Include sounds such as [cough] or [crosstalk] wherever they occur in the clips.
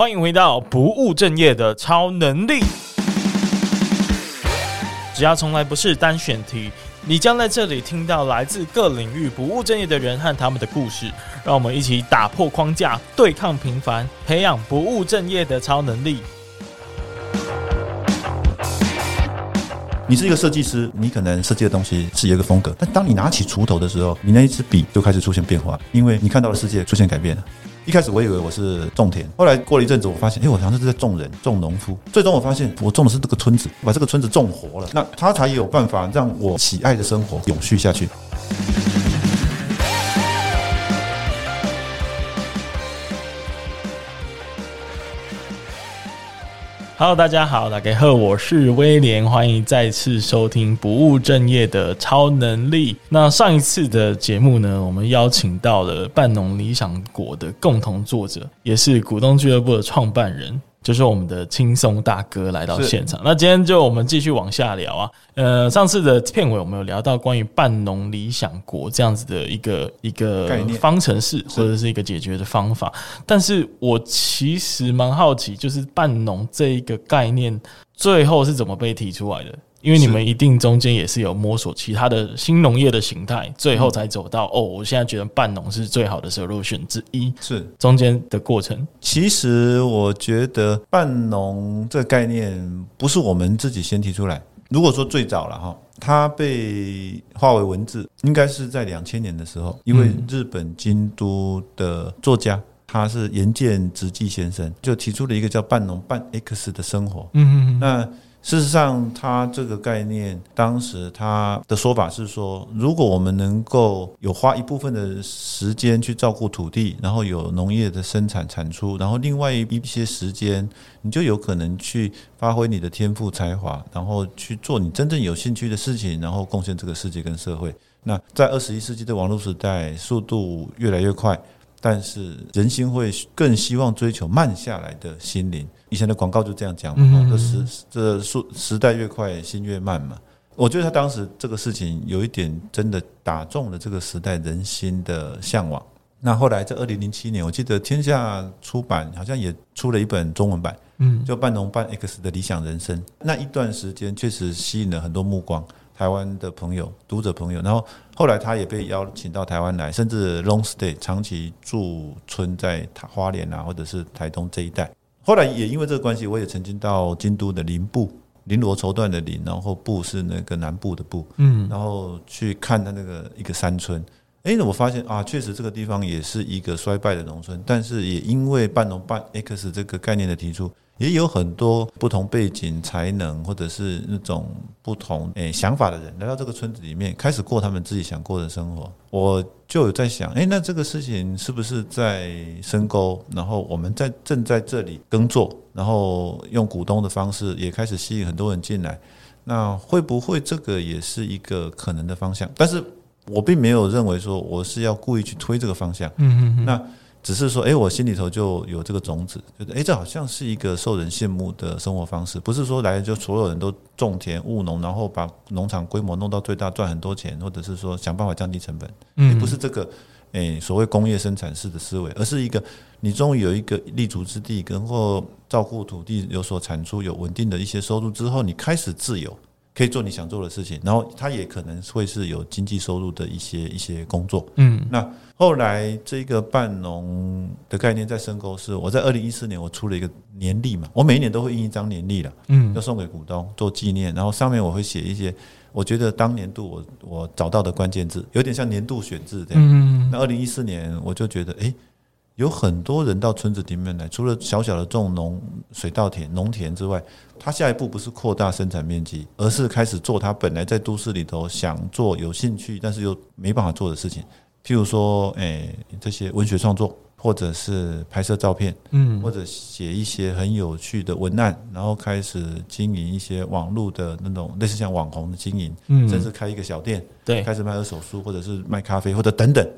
欢迎回到不务正业的超能力。只要从来不是单选题，你将在这里听到来自各领域不务正业的人和他们的故事。让我们一起打破框架，对抗平凡，培养不务正业的超能力。你是一个设计师，你可能设计的东西是有一个风格，但当你拿起锄头的时候，你那一支笔就开始出现变化，因为你看到的世界出现改变了。一开始我以为我是种田，后来过了一阵子，我发现，哎，我好像是在种人、种农夫。最终我发现，我种的是这个村子，把这个村子种活了，那他才有办法让我喜爱的生活永续下去。Hello，大家好，大家好，我是威廉，欢迎再次收听不务正业的超能力。那上一次的节目呢，我们邀请到了半农理想国的共同作者，也是股东俱乐部的创办人。就是我们的轻松大哥来到现场，那今天就我们继续往下聊啊。呃，上次的片尾我们有聊到关于半农理想国这样子的一个一个方程式或者是一个解决的方法，但是我其实蛮好奇，就是半农这一个概念最后是怎么被提出来的？因为你们一定中间也是有摸索其他的新农业的形态，最后才走到哦，我现在觉得半农是最好的 solution 之一。是中间的过程。其实我觉得半农这个概念不是我们自己先提出来。如果说最早了哈，它被化为文字，应该是在两千年的时候，一位日本京都的作家，他是岩见直纪先生，就提出了一个叫半农半 X 的生活。嗯嗯嗯。那事实上，他这个概念，当时他的说法是说，如果我们能够有花一部分的时间去照顾土地，然后有农业的生产产出，然后另外一些时间，你就有可能去发挥你的天赋才华，然后去做你真正有兴趣的事情，然后贡献这个世界跟社会。那在二十一世纪的网络时代，速度越来越快，但是人心会更希望追求慢下来的心灵。以前的广告就这样讲嘛，这时这速时代越快，心越慢嘛。我觉得他当时这个事情有一点真的打中了这个时代人心的向往。那后来在二零零七年，我记得天下出版好像也出了一本中文版，嗯，叫《半农半 X 的理想人生》。那一段时间确实吸引了很多目光，台湾的朋友、读者朋友。然后后来他也被邀请到台湾来，甚至 long stay 长期驻村在花莲啊，或者是台东这一带。后来也因为这个关系，我也曾经到京都的林部，绫罗绸缎的绫，然后部是那个南部的部，嗯，然后去看他那个一个山村。哎，我发现啊，确实这个地方也是一个衰败的农村，但是也因为半农半 X 这个概念的提出。也有很多不同背景、才能，或者是那种不同诶想法的人来到这个村子里面，开始过他们自己想过的生活。我就有在想，诶，那这个事情是不是在深沟？然后我们在正在这里耕作，然后用股东的方式也开始吸引很多人进来。那会不会这个也是一个可能的方向？但是我并没有认为说我是要故意去推这个方向。嗯嗯嗯。那。只是说，哎，我心里头就有这个种子，觉得，哎，这好像是一个受人羡慕的生活方式。不是说来就所有人都种田务农，然后把农场规模弄到最大，赚很多钱，或者是说想办法降低成本。嗯，不是这个，哎，所谓工业生产式的思维，而是一个你终于有一个立足之地，然后照顾土地有所产出，有稳定的一些收入之后，你开始自由。可以做你想做的事情，然后他也可能会是有经济收入的一些一些工作。嗯，那后来这个半农的概念在深沟是，我在二零一四年我出了一个年历嘛，我每一年都会印一张年历了，嗯，要送给股东做纪念，然后上面我会写一些我觉得当年度我我找到的关键字，有点像年度选字这样。嗯，那二零一四年我就觉得，哎。有很多人到村子里面来，除了小小的种农、水稻田、农田之外，他下一步不是扩大生产面积，而是开始做他本来在都市里头想做、有兴趣但是又没办法做的事情。譬如说，诶，这些文学创作，或者是拍摄照片，嗯，或者写一些很有趣的文案，然后开始经营一些网络的那种类似像网红的经营，嗯，甚至开一个小店，对，开始卖二手书，或者是卖咖啡，或者等等。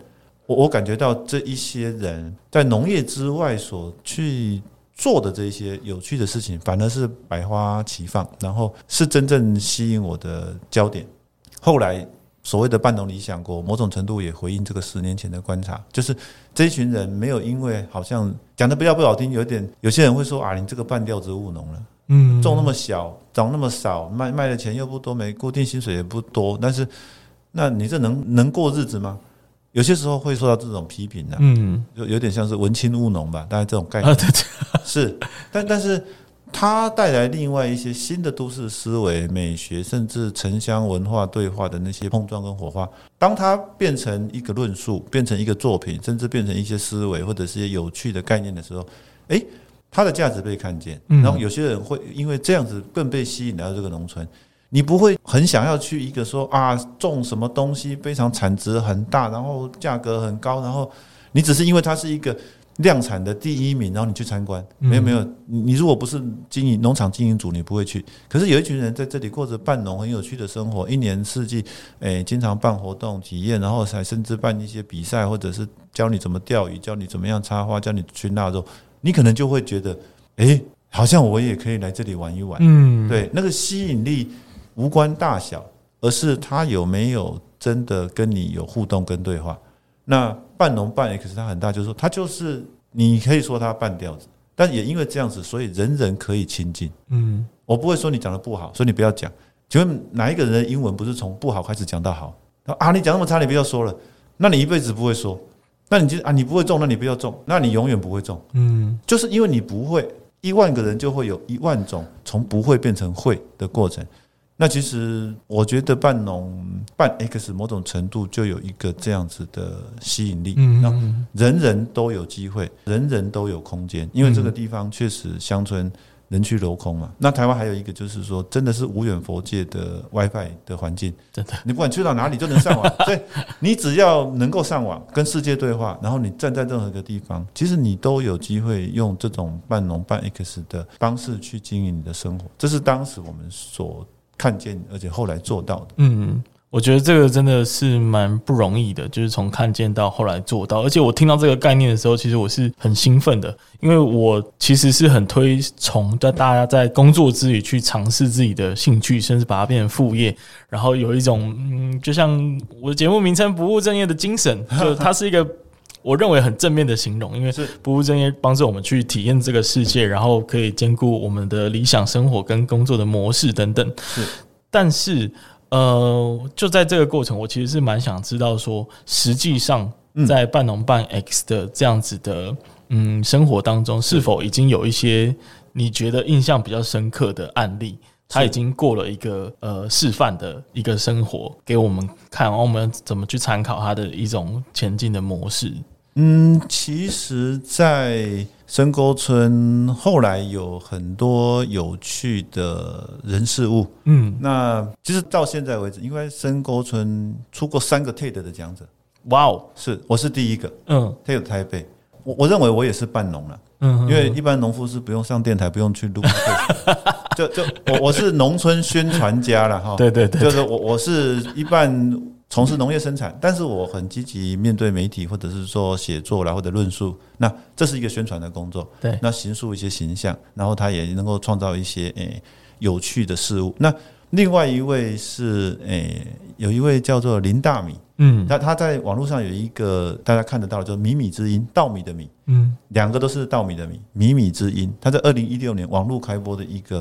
我我感觉到这一些人在农业之外所去做的这些有趣的事情，反而是百花齐放，然后是真正吸引我的焦点。后来所谓的半农理想国，某种程度也回应这个十年前的观察，就是这一群人没有因为好像讲的比较不好听，有点有些人会说啊，你这个半吊子务农了，嗯，种那么小，长那么少，卖卖的钱又不多，没固定薪水也不多，但是那你这能能过日子吗？有些时候会受到这种批评的，嗯，就有点像是文青务农吧，大概这种概念 [laughs] 是，但但是。它带来另外一些新的都市思维、美学，甚至城乡文化对话的那些碰撞跟火花。当它变成一个论述，变成一个作品，甚至变成一些思维或者是一些有趣的概念的时候，诶，它的价值被看见。然后有些人会因为这样子更被吸引来到这个农村。你不会很想要去一个说啊，种什么东西非常产值很大，然后价格很高，然后你只是因为它是一个。量产的第一名，然后你去参观，没有没有，你如果不是经营农场经营组，你不会去。可是有一群人在这里过着半农很有趣的生活，一年四季，诶，经常办活动体验，然后还甚至办一些比赛，或者是教你怎么钓鱼，教你怎么样插花，教你去腊肉，你可能就会觉得，诶，好像我也可以来这里玩一玩。嗯，对，那个吸引力无关大小，而是他有没有真的跟你有互动跟对话。那半农半 X，他很大，就是说，他就是你可以说他半吊子，但也因为这样子，所以人人可以亲近。嗯，我不会说你讲的不好，所以你不要讲。请问哪一个人的英文不是从不好开始讲到好？啊，你讲那么差，你不要说了。那你一辈子不会说，那你就啊，你不会中，那你不要中，那你永远不会中。嗯，就是因为你不会，一万个人就会有一万种从不会变成会的过程。那其实我觉得半农半 X 某种程度就有一个这样子的吸引力，嗯，人人都有机会，人人都有空间，因为这个地方确实乡村人去楼空嘛。那台湾还有一个就是说，真的是无远佛界的 WiFi 的环境，真的，你不管去到哪里就能上网，[laughs] 所以你只要能够上网跟世界对话，然后你站在任何一个地方，其实你都有机会用这种半农半 X 的方式去经营你的生活。这是当时我们所。看见，而且后来做到的。嗯，我觉得这个真的是蛮不容易的，就是从看见到后来做到。而且我听到这个概念的时候，其实我是很兴奋的，因为我其实是很推崇在大家在工作之余去尝试自己的兴趣，甚至把它变成副业，然后有一种嗯，就像我的节目名称“不务正业”的精神，就它是一个。我认为很正面的形容，因为是不务正业帮助我们去体验这个世界，然后可以兼顾我们的理想生活跟工作的模式等等。是，但是呃，就在这个过程，我其实是蛮想知道说，实际上在半农半 X 的这样子的嗯生活当中，是否已经有一些你觉得印象比较深刻的案例？他已经过了一个呃示范的一个生活给我们看，然后我们怎么去参考他的一种前进的模式？嗯，其实，在深沟村后来有很多有趣的人事物。嗯，那其实到现在为止，因为深沟村出过三个 TED 的讲者，哇哦，是我是第一个。嗯，TED 台北，我我认为我也是半农了。嗯，因为一般农夫是不用上电台，不用去录，就就我我是农村宣传家了哈。[laughs] 对对对，就是我我是一半。从事农业生产，但是我很积极面对媒体，或者是说写作啦，或者论述。那这是一个宣传的工作。对，那形塑一些形象，然后他也能够创造一些诶、欸、有趣的事物。那另外一位是诶、欸，有一位叫做林大米，嗯，他他在网络上有一个大家看得到的，就是米米之音，稻米的米，嗯，两个都是稻米的米，米米之音。他在二零一六年网络开播的一个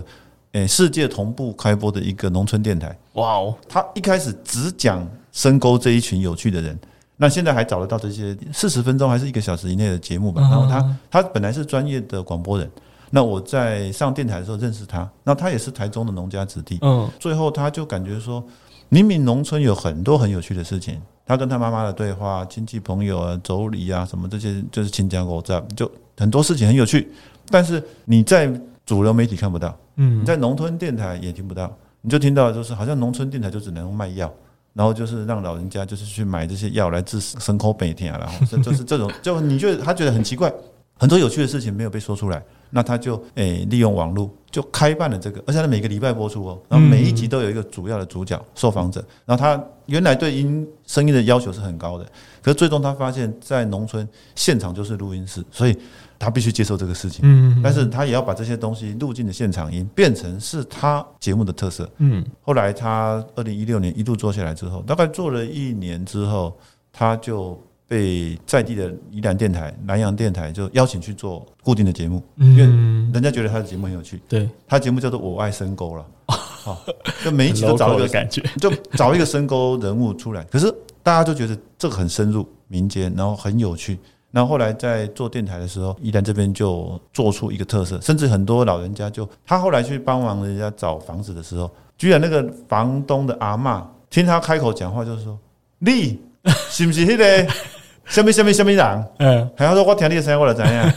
诶、欸、世界同步开播的一个农村电台。哇哦，他一开始只讲。深沟这一群有趣的人，那现在还找得到这些四十分钟还是一个小时以内的节目吧？然后他他本来是专业的广播人，那我在上电台的时候认识他，那他也是台中的农家子弟。嗯，最后他就感觉说，明明农村有很多很有趣的事情，他跟他妈妈的对话、亲戚朋友啊、妯娌啊什么这些，就是亲家狗在，就很多事情很有趣，但是你在主流媒体看不到，嗯，你在农村电台也听不到，你就听到就是好像农村电台就只能卖药。然后就是让老人家就是去买这些药来治牲口病啊，然后这就是这种，[laughs] 就你觉得他觉得很奇怪，很多有趣的事情没有被说出来，那他就诶、利用网络就开办了这个，而且他每个礼拜播出哦，然后每一集都有一个主要的主角受访者，然后他原来对音声音的要求是很高的，可是最终他发现，在农村现场就是录音室，所以他必须接受这个事情，嗯，但是他也要把这些东西录进的现场音变成是他节目的特色，嗯，后来他二零一六年一度做下来之后，大概做了一年之后，他就。被在地的宜兰电台、南洋电台就邀请去做固定的节目，因为人家觉得他的节目很有趣。对，他节目叫做《我爱深沟》了，[laughs] 就每一集都找一个感觉，就找一个深沟人物出来。可是大家就觉得这个很深入民间，然后很有趣。然后后来在做电台的时候，宜兰这边就做出一个特色，甚至很多老人家就他后来去帮忙人家找房子的时候，居然那个房东的阿妈听他开口讲话，就是说：“你是不是那个？” [laughs] 什么什么什么人？嗯，还要说我听你的声音，我来怎样？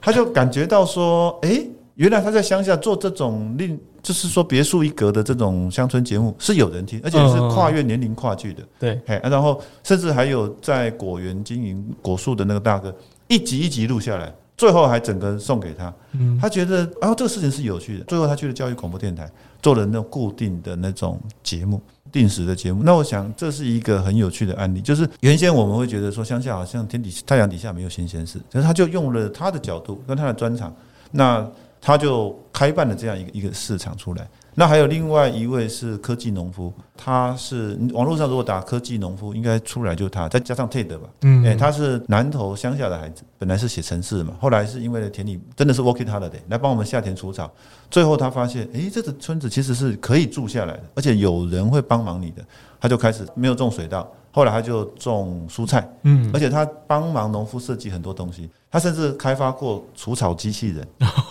他就感觉到说，哎、欸，原来他在乡下做这种另，就是说别树一格的这种乡村节目是有人听，而且是跨越年龄跨距的。对，哎，然后甚至还有在果园经营果树的那个大哥，一集一集录下来，最后还整个送给他。嗯，他觉得，啊这个事情是有趣的。最后他去了教育广播电台，做了那种固定的那种节目。定时的节目，那我想这是一个很有趣的案例，就是原先我们会觉得说乡下好像天底太阳底下没有新鲜事，可是他就用了他的角度跟他的专长，那他就开办了这样一个一个市场出来。那还有另外一位是科技农夫，他是网络上如果打科技农夫，应该出来就是他，再加上 TED 吧，嗯，诶，他是南投乡下的孩子，本来是写城市嘛，后来是因为田里真的是 working holiday 来帮我们下田除草，最后他发现，诶，这个村子其实是可以住下来的，而且有人会帮忙你的，他就开始没有种水稻。后来他就种蔬菜，嗯，而且他帮忙农夫设计很多东西，他甚至开发过除草机器人，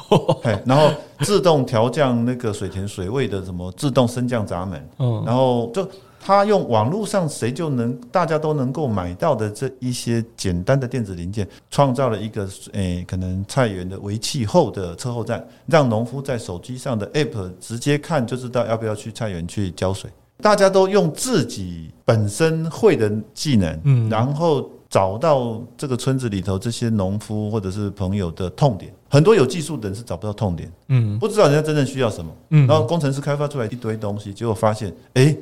[laughs] 然后自动调降那个水田水位的什么自动升降闸门，嗯，然后就他用网络上谁就能大家都能够买到的这一些简单的电子零件，创造了一个诶可能菜园的为气候的测候站，让农夫在手机上的 app 直接看就知道要不要去菜园去浇水。大家都用自己本身会的技能，嗯，然后找到这个村子里头这些农夫或者是朋友的痛点。很多有技术的人是找不到痛点，嗯，不知道人家真正需要什么，嗯，然后工程师开发出来一堆东西，结果发现，哎，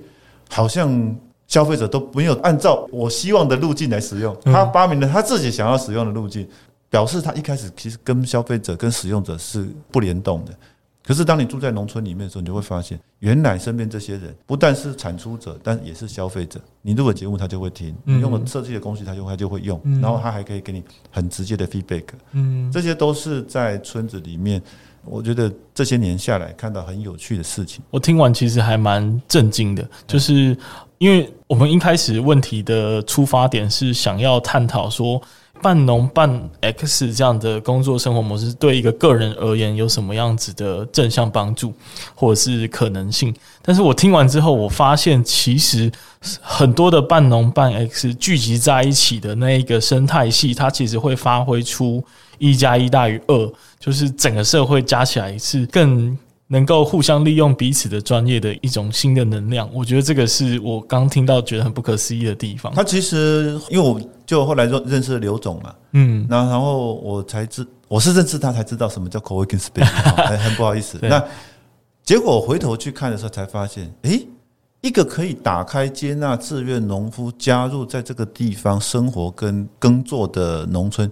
好像消费者都没有按照我希望的路径来使用。他发明了他自己想要使用的路径，表示他一开始其实跟消费者跟使用者是不联动的。可是，当你住在农村里面的时候，你就会发现，原来身边这些人不但是产出者，但也是消费者。你录了节目，他就会听；你用了设计的东西，他就他就会用。然后他还可以给你很直接的 feedback。嗯，这些都是在村子里面，我觉得这些年下来看到很有趣的事情。我听完其实还蛮震惊的，就是因为我们一开始问题的出发点是想要探讨说。半农半 X 这样的工作生活模式，对一个个人而言有什么样子的正向帮助，或者是可能性？但是我听完之后，我发现其实很多的半农半 X 聚集在一起的那一个生态系，它其实会发挥出一加一大于二，就是整个社会加起来是更。能够互相利用彼此的专业的一种新的能量，我觉得这个是我刚听到觉得很不可思议的地方。他其实因为我就后来就认识了刘总嘛，嗯，然后我才知我是认识他才知道什么叫 coworking space，[laughs] 很很不好意思。那结果我回头去看的时候才发现，诶，一个可以打开接纳自愿农夫加入在这个地方生活跟耕作的农村。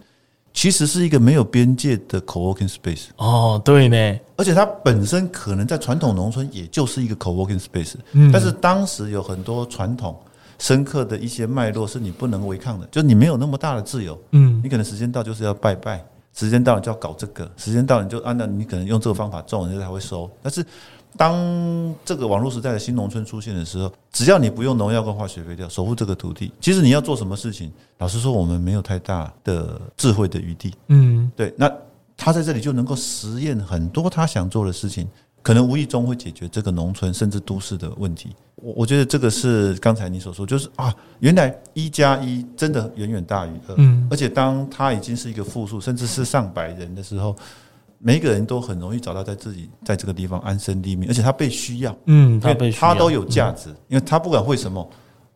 其实是一个没有边界的 co-working space 哦，对呢，而且它本身可能在传统农村也就是一个 co-working space，嗯，但是当时有很多传统深刻的一些脉络是你不能违抗的，就你没有那么大的自由，嗯，你可能时间到就是要拜拜，时间到了就要搞这个，时间到了你就按照你可能用这个方法种，人家才会收，但是。当这个网络时代的新农村出现的时候，只要你不用农药跟化学肥料守护这个土地，其实你要做什么事情，老实说，我们没有太大的智慧的余地。嗯，对。那他在这里就能够实验很多他想做的事情，可能无意中会解决这个农村甚至都市的问题。我我觉得这个是刚才你所说，就是啊，原来一加一真的远远大于二。嗯，而且当他已经是一个负数，甚至是上百人的时候。每一个人都很容易找到在自己在这个地方安身立命，而且他被需要，嗯，他被他都有价值，因为他不管会什么，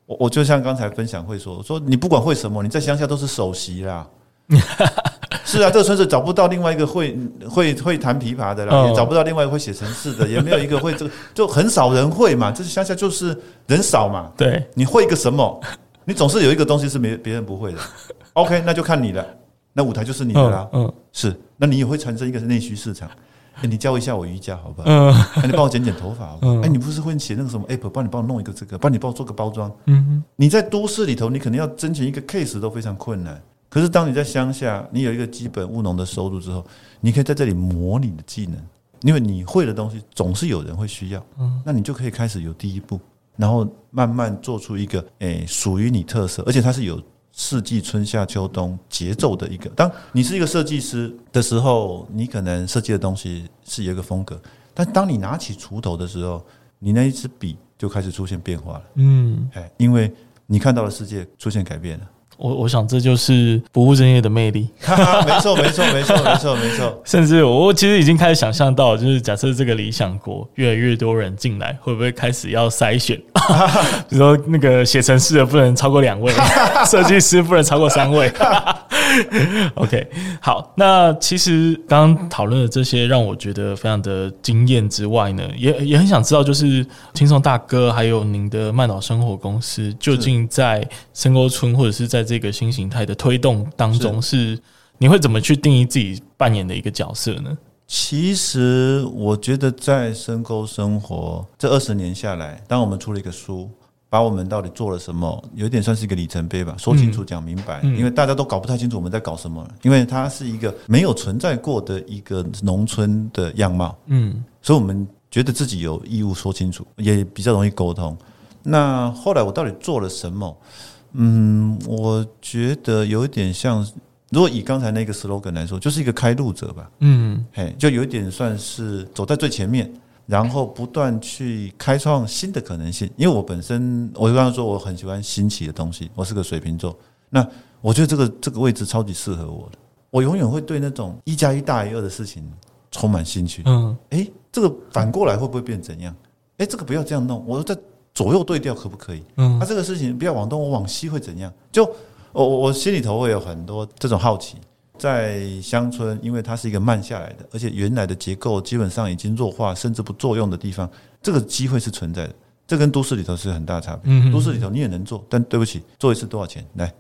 我我就像刚才分享会说，说你不管会什么，你在乡下都是首席啦，[laughs] 是啊，这个村子找不到另外一个会会会弹琵琶的啦，哦、也找不到另外一个会写程式的，也没有一个会这个，就很少人会嘛。这是乡下就是人少嘛。对，你会一个什么？你总是有一个东西是没别人不会的。OK，那就看你了。那舞台就是你的啦。嗯，嗯是。那你也会产生一个内需市场。欸、你教一下我瑜伽好不好？嗯，欸、你帮我剪剪头发好不好？哎、嗯欸，你不是会写那个什么 app，帮你帮我弄一个这个，帮你帮我做个包装。嗯哼，你在都市里头，你可能要争取一个 case 都非常困难。可是当你在乡下，你有一个基本务农的收入之后，你可以在这里磨你的技能，因为你会的东西总是有人会需要。嗯，那你就可以开始有第一步，然后慢慢做出一个诶属于你特色，而且它是有。四季春夏秋冬节奏的一个，当你是一个设计师的时候，你可能设计的东西是有一个风格，但当你拿起锄头的时候，你那一支笔就开始出现变化了。嗯，哎，因为你看到的世界出现改变了。我我想这就是不务正业的魅力。没错，没错，没错，没错，没错。[laughs] 甚至我其实已经开始想象到，就是假设这个理想国越来越多人进来，会不会开始要筛选？[laughs] 比如说那个写程式的不能超过两位，[laughs] 设计师不能超过三位。[laughs] OK，好。那其实刚刚讨论的这些，让我觉得非常的惊艳之外呢，也也很想知道，就是轻松大哥还有您的慢岛生活公司，究竟在深沟村或者是在这个新形态的推动当中，是你会怎么去定义自己扮演的一个角色呢？其实我觉得在深沟生活这二十年下来，当我们出了一个书。把我们到底做了什么，有点算是一个里程碑吧。说清楚，讲明白，因为大家都搞不太清楚我们在搞什么。因为它是一个没有存在过的一个农村的样貌，嗯，所以我们觉得自己有义务说清楚，也比较容易沟通。那后来我到底做了什么？嗯，我觉得有一点像，如果以刚才那个 slogan 来说，就是一个开路者吧。嗯，嘿，就有一点算是走在最前面。然后不断去开创新的可能性，因为我本身，我刚刚说我很喜欢新奇的东西，我是个水瓶座，那我觉得这个这个位置超级适合我的，我永远会对那种一加一大于二的事情充满兴趣。嗯，诶，这个反过来会不会变怎样？诶，这个不要这样弄，我说在左右对调可不可以？嗯，那这个事情不要往东，我往西会怎样？就我我心里头会有很多这种好奇。在乡村，因为它是一个慢下来的，而且原来的结构基本上已经弱化，甚至不作用的地方，这个机会是存在的。这跟都市里头是很大差别。嗯，都市里头你也能做，但对不起，做一次多少钱？来，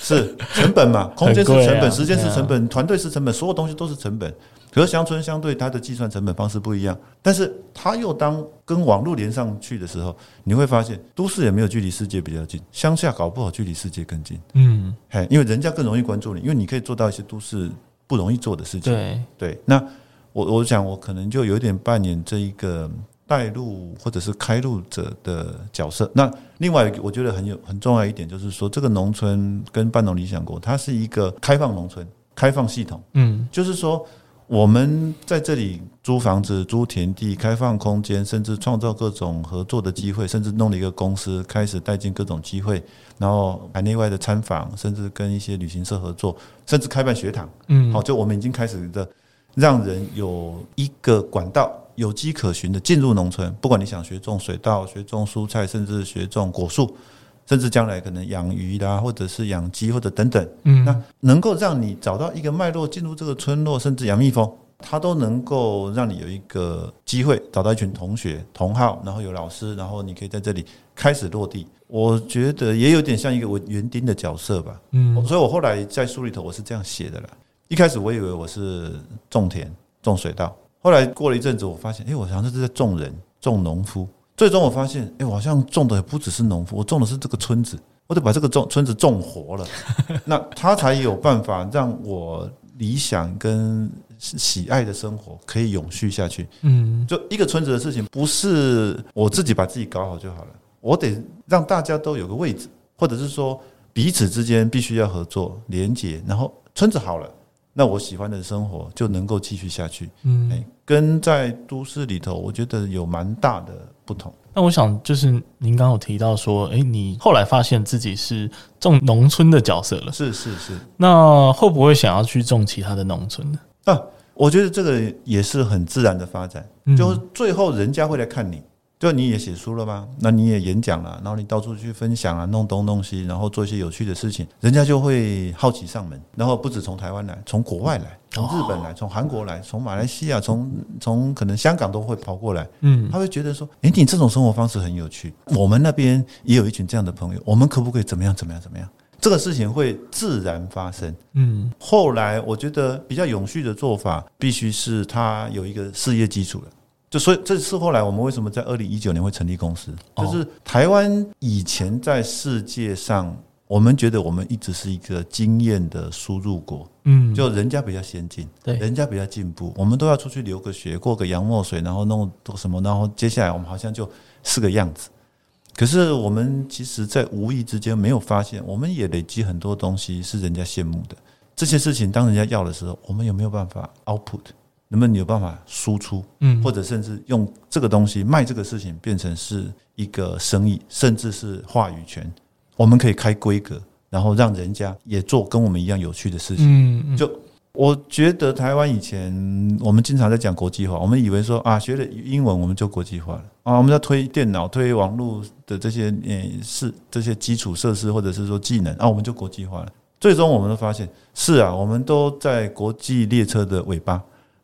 是成本嘛？[laughs] 空间是成本，时间是成本，团队是成本，所有东西都是成本。可是乡村相对它的计算成本方式不一样，但是它又当跟网络连上去的时候，你会发现都市也没有距离世界比较近，乡下搞不好距离世界更近。嗯，嘿，因为人家更容易关注你，因为你可以做到一些都市不容易做的事情。对对，那我我想我可能就有点扮演这一个带路或者是开路者的角色。那另外我觉得很有很重要一点就是说，这个农村跟半农理想国，它是一个开放农村、开放系统。嗯，就是说。我们在这里租房子、租田地、开放空间，甚至创造各种合作的机会，甚至弄了一个公司，开始带进各种机会，然后海内外的参访，甚至跟一些旅行社合作，甚至开办学堂。嗯，好，就我们已经开始的让人有一个管道，有迹可循的进入农村。不管你想学种水稻、学种蔬菜，甚至学种果树。甚至将来可能养鱼啦，或者是养鸡，或者等等，嗯，那能够让你找到一个脉络进入这个村落，甚至养蜜蜂，它都能够让你有一个机会找到一群同学同好，然后有老师，然后你可以在这里开始落地。我觉得也有点像一个园丁的角色吧，嗯，所以我后来在书里头我是这样写的啦。一开始我以为我是种田种水稻，后来过了一阵子，我发现，哎，我好像是在种人种农夫。最终我发现，哎，我好像种的也不只是农夫，我种的是这个村子，我得把这个种村子种活了，[laughs] 那他才有办法让我理想跟喜爱的生活可以永续下去。嗯，就一个村子的事情，不是我自己把自己搞好就好了，我得让大家都有个位置，或者是说彼此之间必须要合作连接，然后村子好了。那我喜欢的生活就能够继续下去，嗯，跟在都市里头，我觉得有蛮大的不同。那我想，就是您刚刚有提到说，哎，你后来发现自己是种农村的角色了，是是是。那会不会想要去种其他的农村呢？啊，我觉得这个也是很自然的发展，就最后人家会来看你，就你也写书了吗？那你也演讲了，然后你到处去分享啊，弄东弄西，然后做一些有趣的事情，人家就会好奇上门。然后不止从台湾来，从国外来，从日本来，从韩国来，从马来西亚，从从可能香港都会跑过来。嗯，他会觉得说，诶，你这种生活方式很有趣。我们那边也有一群这样的朋友，我们可不可以怎么样？怎么样？怎么样？这个事情会自然发生。嗯，后来我觉得比较永续的做法，必须是他有一个事业基础了。就所以，这是后来我们为什么在二零一九年会成立公司？就是台湾以前在世界上，我们觉得我们一直是一个经验的输入国，嗯，就人家比较先进，对，人家比较进步，我们都要出去留个学，过个洋墨水，然后弄什么，然后接下来我们好像就是个样子。可是我们其实，在无意之间没有发现，我们也累积很多东西是人家羡慕的。这些事情当人家要的时候，我们有没有办法 output？能不能有办法输出？嗯，或者甚至用这个东西卖这个事情变成是一个生意，甚至是话语权。我们可以开规格，然后让人家也做跟我们一样有趣的事情。嗯，就我觉得台湾以前我们经常在讲国际化，我们以为说啊，学了英文我们就国际化了啊，我们在推电脑、推网络的这些呃是这些基础设施或者是说技能啊，我们就国际化了。最终我们都发现是啊，我们都在国际列车的尾巴。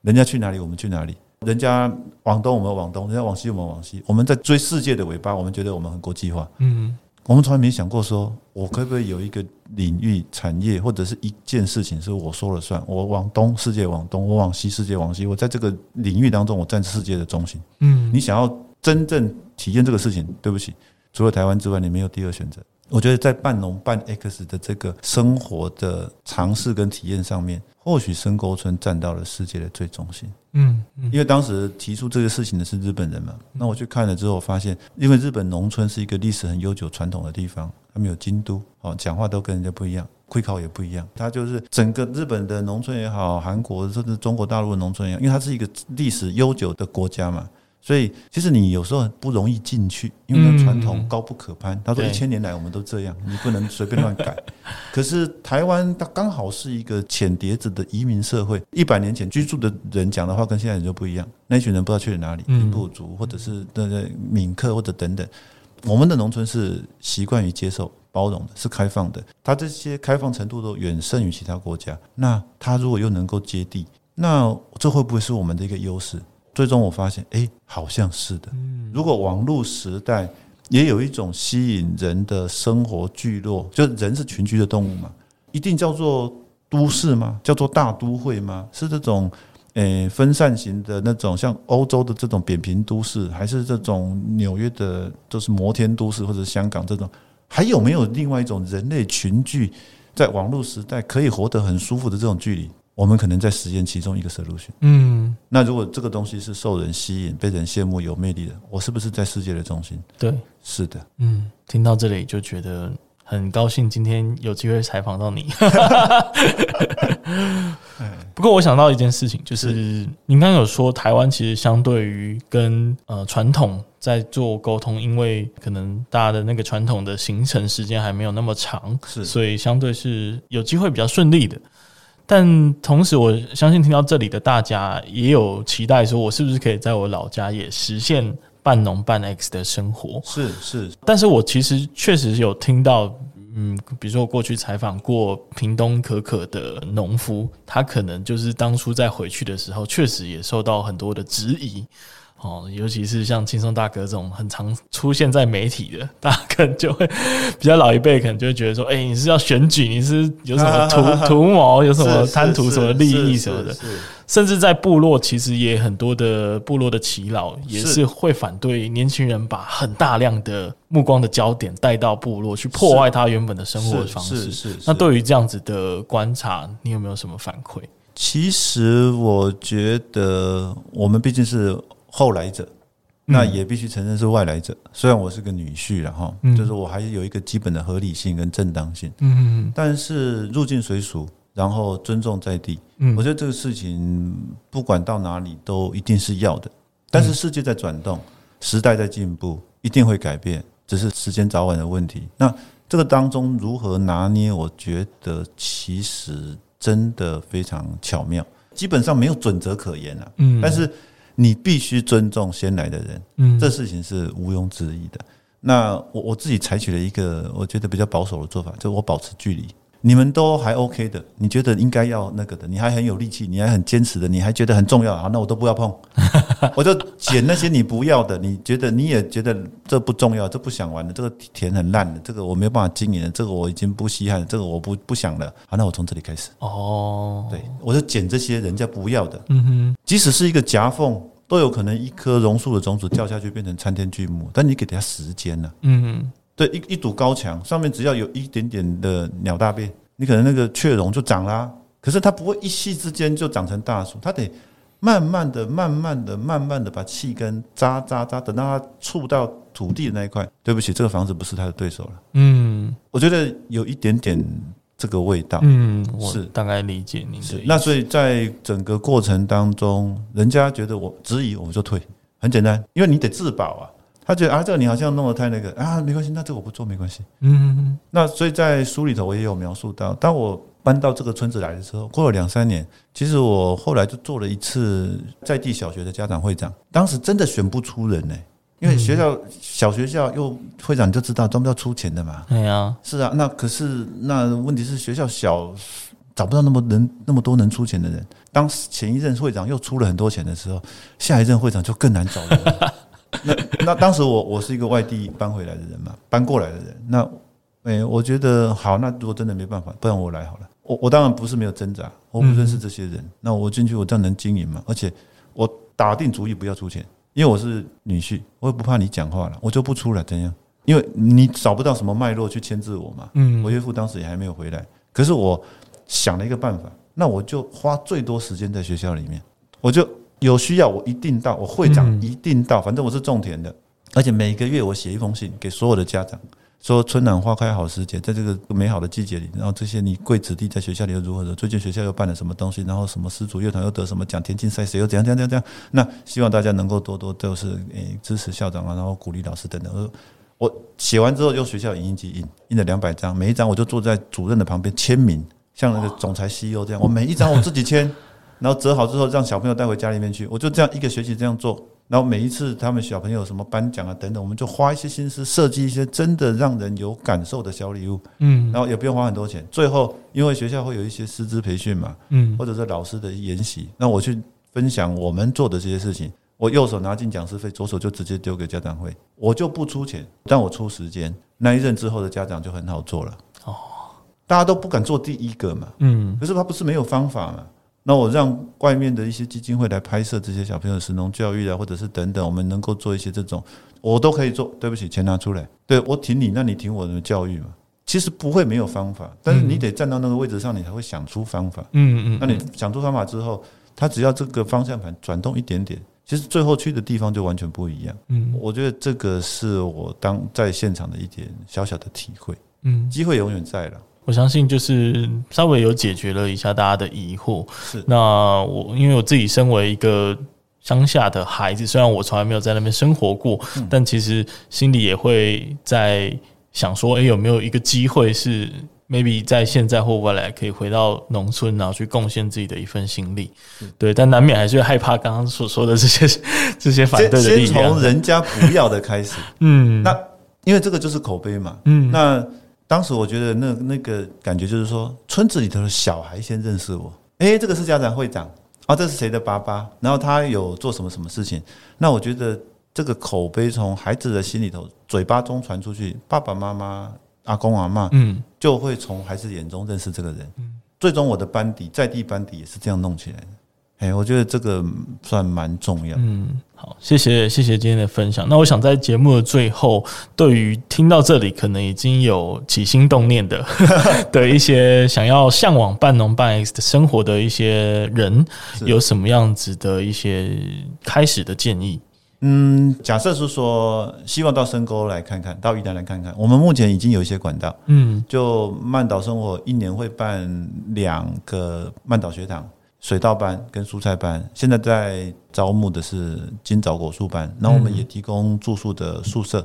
人家去哪里，我们去哪里；人家往东，我们往东；人家往西，我们往西。我们在追世界的尾巴，我们觉得我们很国际化。嗯，我们从来没想过说，我可不可以有一个领域、产业或者是一件事情是我说了算？我往东，世界往东；我往西，世界往西。我在这个领域当中，我占世界的中心。嗯，你想要真正体验这个事情，对不起，除了台湾之外，你没有第二选择。我觉得在半农半 X 的这个生活的尝试跟体验上面，或许深沟村站到了世界的最中心。嗯，因为当时提出这个事情的是日本人嘛，那我去看了之后，发现因为日本农村是一个历史很悠久传统的地方，他们有京都，哦，讲话都跟人家不一样，会考也不一样。它就是整个日本的农村也好，韩国甚至中国大陆的农村也好，因为它是一个历史悠久的国家嘛。所以，其实你有时候不容易进去，因为传统高不可攀。他说一千年来我们都这样，你不能随便乱改。[laughs] 可是台湾它刚好是一个浅碟子的移民社会，一百年前居住的人讲的话跟现在人就不一样。那群人不知道去了哪里，平埔族或者是那个闽客或者等等。我们的农村是习惯于接受、包容的，是开放的。它这些开放程度都远胜于其他国家。那它如果又能够接地，那这会不会是我们的一个优势？最终我发现，哎，好像是的。如果网络时代也有一种吸引人的生活聚落，就人是群居的动物嘛，一定叫做都市吗？叫做大都会吗？是这种诶分散型的那种，像欧洲的这种扁平都市，还是这种纽约的就是摩天都市，或者香港这种？还有没有另外一种人类群聚在网络时代可以活得很舒服的这种距离？我们可能在实验其中一个 solution。嗯，那如果这个东西是受人吸引、被人羡慕、有魅力的，我是不是在世界的中心？对，是的。嗯，听到这里就觉得很高兴，今天有机会采访到你。[laughs] 不过我想到一件事情，就是您刚刚有说台湾其实相对于跟呃传统在做沟通，因为可能大家的那个传统的行程时间还没有那么长，是，所以相对是有机会比较顺利的。但同时，我相信听到这里的大家也有期待，说我是不是可以在我老家也实现半农半 X 的生活？是是。但是我其实确实有听到，嗯，比如说我过去采访过屏东可可的农夫，他可能就是当初在回去的时候，确实也受到很多的质疑。哦，尤其是像轻松大哥这种很常出现在媒体的，大家可能就会比较老一辈，可能就会觉得说，哎、欸，你是要选举，你是有什么图 [laughs] 图谋，有什么贪图什么利益什么的，甚至在部落，其实也很多的部落的耆老也是会反对年轻人把很大量的目光的焦点带到部落去破坏他原本的生活的方式。是是。那对于这样子的观察，你有没有什么反馈？其实我觉得我们毕竟是。后来者，那也必须承认是外来者。虽然我是个女婿了哈，就是我还是有一个基本的合理性跟正当性。嗯，但是入境随俗，然后尊重在地。嗯，我觉得这个事情不管到哪里都一定是要的。但是世界在转动，时代在进步，一定会改变，只是时间早晚的问题。那这个当中如何拿捏？我觉得其实真的非常巧妙，基本上没有准则可言啊。嗯，但是。你必须尊重先来的人，嗯，这事情是毋庸置疑的。那我我自己采取了一个我觉得比较保守的做法，就是我保持距离。你们都还 OK 的，你觉得应该要那个的，你还很有力气，你还很坚持的，你还觉得很重要，啊，那我都不要碰，[laughs] 我就捡那些你不要的，你觉得你也觉得这不重要，这不想玩的，这个田很烂的，这个我没有办法经营的，这个我已经不稀罕，这个我不不想了，好，那我从这里开始。哦，对，我就捡这些人家不要的，嗯哼，即使是一个夹缝，都有可能一棵榕树的种子掉下去变成参天巨木，但你给它时间呢，嗯哼。对，一一堵高墙上面只要有一点点的鸟大便，你可能那个雀榕就长啦、啊。可是它不会一夕之间就长成大树，它得慢慢的、慢慢的、慢慢的把气根扎扎扎，等到它触到土地的那一块。对不起，这个房子不是它的对手了。嗯，我觉得有一点点这个味道。嗯，是大概理解您的。那所以在整个过程当中，人家觉得我质疑，我们就退。很简单，因为你得自保啊。他觉得啊，这个你好像弄得太那个啊，没关系，那这个我不做没关系。嗯，那所以在书里头我也有描述到，当我搬到这个村子来的时候，过了两三年，其实我后来就做了一次在地小学的家长会长，当时真的选不出人呢、欸，因为学校小学校又会长你就知道，专门要出钱的嘛。对啊，是啊，那可是那问题是学校小，找不到那么人那么多能出钱的人。当前一任会长又出了很多钱的时候，下一任会长就更难找了。那那当时我我是一个外地搬回来的人嘛，搬过来的人。那诶、欸，我觉得好，那如果真的没办法，不然我来好了。我我当然不是没有挣扎，我不认识这些人，那我进去我这样能经营嘛？而且我打定主意不要出钱，因为我是女婿，我也不怕你讲话了，我就不出来怎样？因为你找不到什么脉络去牵制我嘛。嗯，我岳父当时也还没有回来，可是我想了一个办法，那我就花最多时间在学校里面，我就。有需要我一定到，我会长一定到，反正我是种田的，而且每个月我写一封信给所有的家长，说春暖花开好时节，在这个美好的季节里，然后这些你贵子弟在学校里又如何的，最近学校又办了什么东西，然后什么丝竹乐团又得什么奖，田径赛谁又怎样怎样怎样，那希望大家能够多多都是诶支持校长啊，然后鼓励老师等等。我写完之后，用学校影印机印印了两百张，每一张我就坐在主任的旁边签名，像那个总裁 CEO 这样，我每一张我自己签。然后折好之后，让小朋友带回家里面去。我就这样一个学期这样做。然后每一次他们小朋友什么颁奖啊等等，我们就花一些心思设计一些真的让人有感受的小礼物。嗯，然后也不用花很多钱。最后，因为学校会有一些师资培训嘛，嗯，或者是老师的研习，那我去分享我们做的这些事情。我右手拿进讲师费，左手就直接丢给家长会，我就不出钱，但我出时间。那一任之后的家长就很好做了。哦，大家都不敢做第一个嘛，嗯，可是他不是没有方法嘛。那我让外面的一些基金会来拍摄这些小朋友的食农教育啊，或者是等等，我们能够做一些这种，我都可以做。对不起，钱拿出来，对，我挺你，那你挺我的教育嘛。其实不会没有方法，但是你得站到那个位置上，你才会想出方法。嗯嗯。那你想出方法之后，他只要这个方向盘转动一点点，其实最后去的地方就完全不一样。嗯，我觉得这个是我当在现场的一点小小的体会。嗯，机会永远在了。我相信就是稍微有解决了一下大家的疑惑。是，那我因为我自己身为一个乡下的孩子，虽然我从来没有在那边生活过，嗯、但其实心里也会在想说，哎、欸，有没有一个机会是 maybe 在现在或未来可以回到农村，然后去贡献自己的一份心力？对，但难免还是会害怕刚刚所说的这些这些反对的力量。先从人家不要的开始，[laughs] 嗯，那因为这个就是口碑嘛，嗯，那。当时我觉得那那个感觉就是说，村子里头的小孩先认识我，诶，这个是家长会长啊，这是谁的爸爸？然后他有做什么什么事情？那我觉得这个口碑从孩子的心里头、嘴巴中传出去，爸爸妈妈、阿公阿嬷，嗯，就会从孩子眼中认识这个人。嗯，最终我的班底在地班底也是这样弄起来的。哎，我觉得这个算蛮重要。嗯，好，谢谢谢谢今天的分享。那我想在节目的最后，对于听到这里可能已经有起心动念的 [laughs] [laughs] 的一些想要向往半农半 X 的生活的一些人，有什么样子的一些开始的建议？嗯，假设是说希望到深沟来看看，到玉兰来看看，我们目前已经有一些管道。嗯，就曼岛生活一年会办两个曼岛学堂。水稻班跟蔬菜班，现在在招募的是金枣果树班。那我们也提供住宿的宿舍，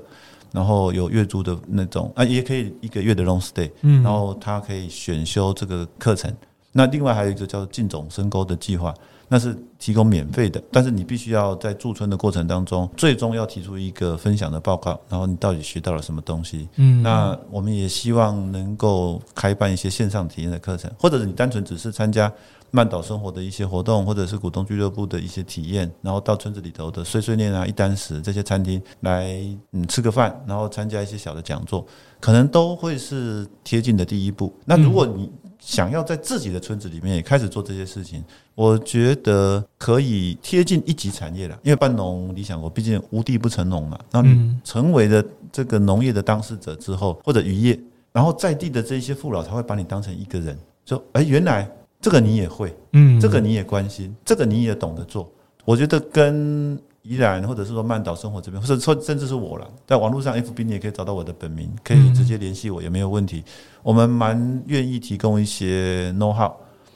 然后有月租的那种啊，也可以一个月的 long stay。嗯然后他可以选修这个课程。那另外还有一个叫进种深沟的计划。那是提供免费的，但是你必须要在驻村的过程当中，最终要提出一个分享的报告，然后你到底学到了什么东西？嗯，那我们也希望能够开办一些线上体验的课程，或者是你单纯只是参加慢岛生活的一些活动，或者是股东俱乐部的一些体验，然后到村子里头的碎碎念啊、一簞食这些餐厅来嗯吃个饭，然后参加一些小的讲座，可能都会是贴近的第一步。那如果你想要在自己的村子里面也开始做这些事情，我觉得可以贴近一级产业了。因为半农理想国毕竟无地不成农嘛，那你成为了这个农业的当事者之后，或者渔业，然后在地的这些父老才会把你当成一个人，说：“哎，原来这个你也会，嗯，这个你也关心，这个你也懂得做。”我觉得跟。宜兰，或者是说曼岛生活这边，或者说甚至是我了，在网络上 FB 你也可以找到我的本名，可以直接联系我也没有问题。我们蛮愿意提供一些 know how，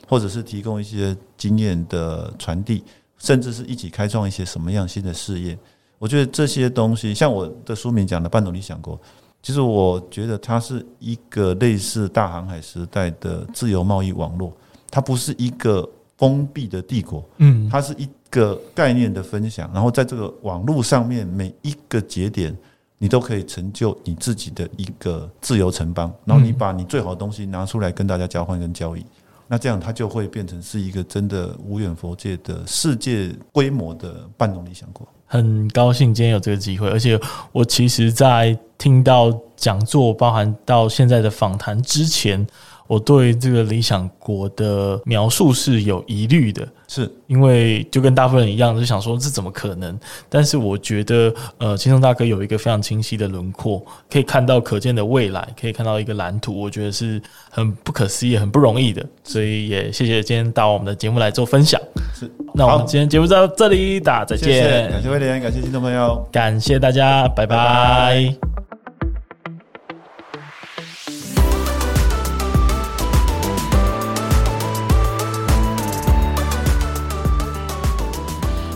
或者是提供一些经验的传递，甚至是一起开创一些什么样新的事业。我觉得这些东西，像我的书名讲的“半农理想国”，其实我觉得它是一个类似大航海时代的自由贸易网络，它不是一个封闭的帝国，嗯，它是一。个概念的分享，然后在这个网络上面每一个节点，你都可以成就你自己的一个自由城邦。然后你把你最好的东西拿出来跟大家交换跟交易，那这样它就会变成是一个真的无远佛界的世界规模的半农理想国。很高兴今天有这个机会，而且我其实，在听到讲座，包含到现在的访谈之前。我对这个理想国的描述是有疑虑的，是因为就跟大部分人一样，就想说这怎么可能？但是我觉得，呃，青松大哥有一个非常清晰的轮廓，可以看到可见的未来，可以看到一个蓝图，我觉得是很不可思议、很不容易的。所以也谢谢今天到我们的节目来做分享。是，那我们今天节目就到这里，大家再见。谢谢，感谢威廉，感谢听众朋友，感谢大家，拜拜。拜拜。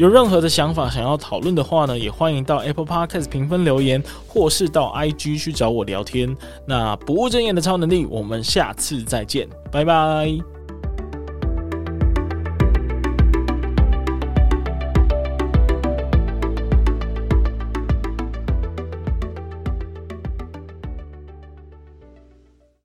有任何的想法想要讨论的话呢，也欢迎到 Apple Podcast 评分留言，或是到 IG 去找我聊天。那不务正业的超能力，我们下次再见，拜拜。